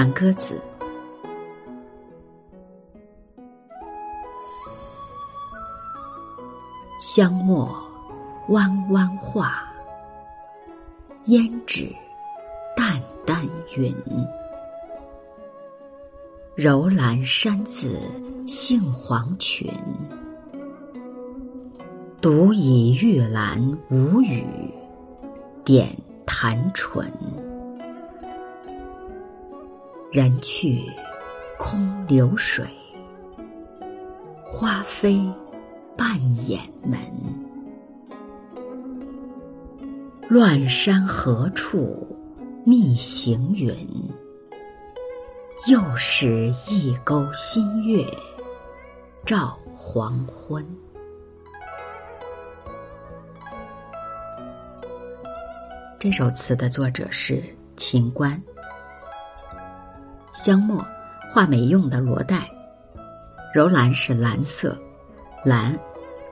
当鸽子。香墨弯弯画，胭脂淡淡云。柔兰山子杏黄裙，独倚玉兰无语，点弹唇。人去空流水，花飞半掩门。乱山何处觅行云？又是一钩新月照黄昏。这首词的作者是秦观。香墨，画眉用的罗带；柔兰是蓝色，蓝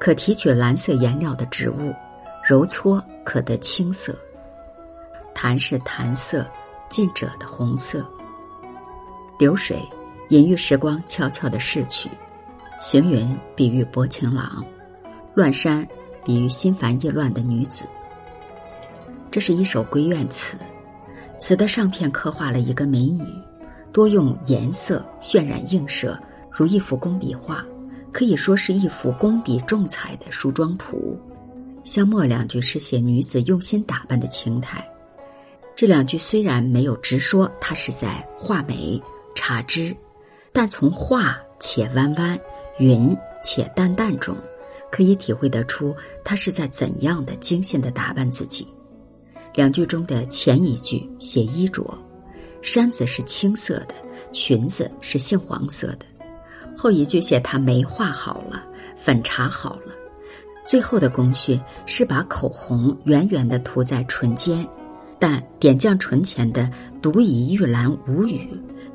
可提取蓝色颜料的植物，揉搓可得青色。檀是檀色，近者的红色。流水，隐喻时光悄悄的逝去；行云，比喻薄情郎；乱山，比喻心烦意乱的女子。这是一首闺怨词，词的上片刻画了一个美女，多用颜色渲染映射，如一幅工笔画，可以说是一幅工笔重彩的梳妆图。香末两句是写女子用心打扮的情态，这两句虽然没有直说她是在画眉。茶枝，但从画且弯弯，云且淡淡中，可以体会得出他是在怎样的精心的打扮自己。两句中的前一句写衣着，衫子是青色的，裙子是杏黄色的；后一句写她眉画好了，粉茶好了。最后的工序是把口红远远的涂在唇间，但点绛唇前的“独倚玉兰无语”。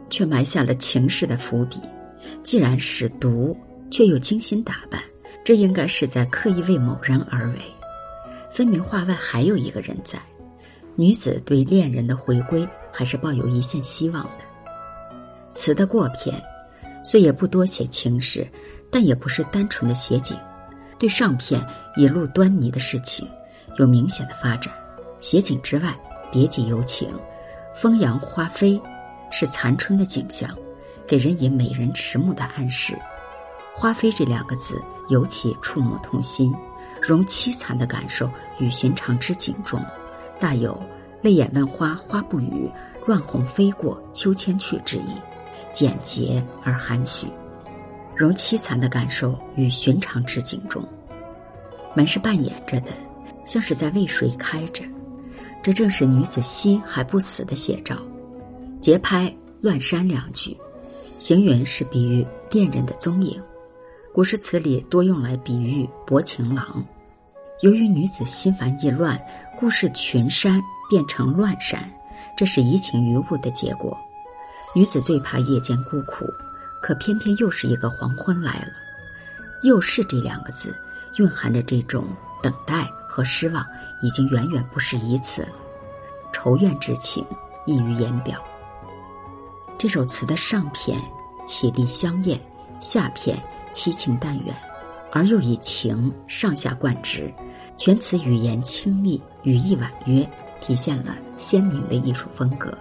却埋下了情事的伏笔。既然是独，却又精心打扮，这应该是在刻意为某人而为。分明画外还有一个人在。女子对恋人的回归，还是抱有一线希望的。词的过片，虽也不多写情事，但也不是单纯的写景。对上片已露端倪的事情，有明显的发展。写景之外，别极有情，风扬花飞。是残春的景象，给人以美人迟暮的暗示。花飞这两个字尤其触目痛心，融凄惨的感受与寻常之景中，大有泪眼问花花不语，乱红飞过秋千去之意，简洁而含蓄。融凄惨的感受与寻常之景中，门是半掩着的，像是在为谁开着。这正是女子心还不死的写照。节拍乱山两句，行云是比喻恋人的踪影，古诗词里多用来比喻薄情郎。由于女子心烦意乱，故事群山变成乱山，这是移情于物的结果。女子最怕夜间孤苦，可偏偏又是一个黄昏来了。又是这两个字，蕴含着这种等待和失望，已经远远不是一次了。愁怨之情溢于言表。这首词的上片绮丽香艳，下片凄情淡远，而又以情上下贯之，全词语言清丽，语意婉约，体现了鲜明的艺术风格。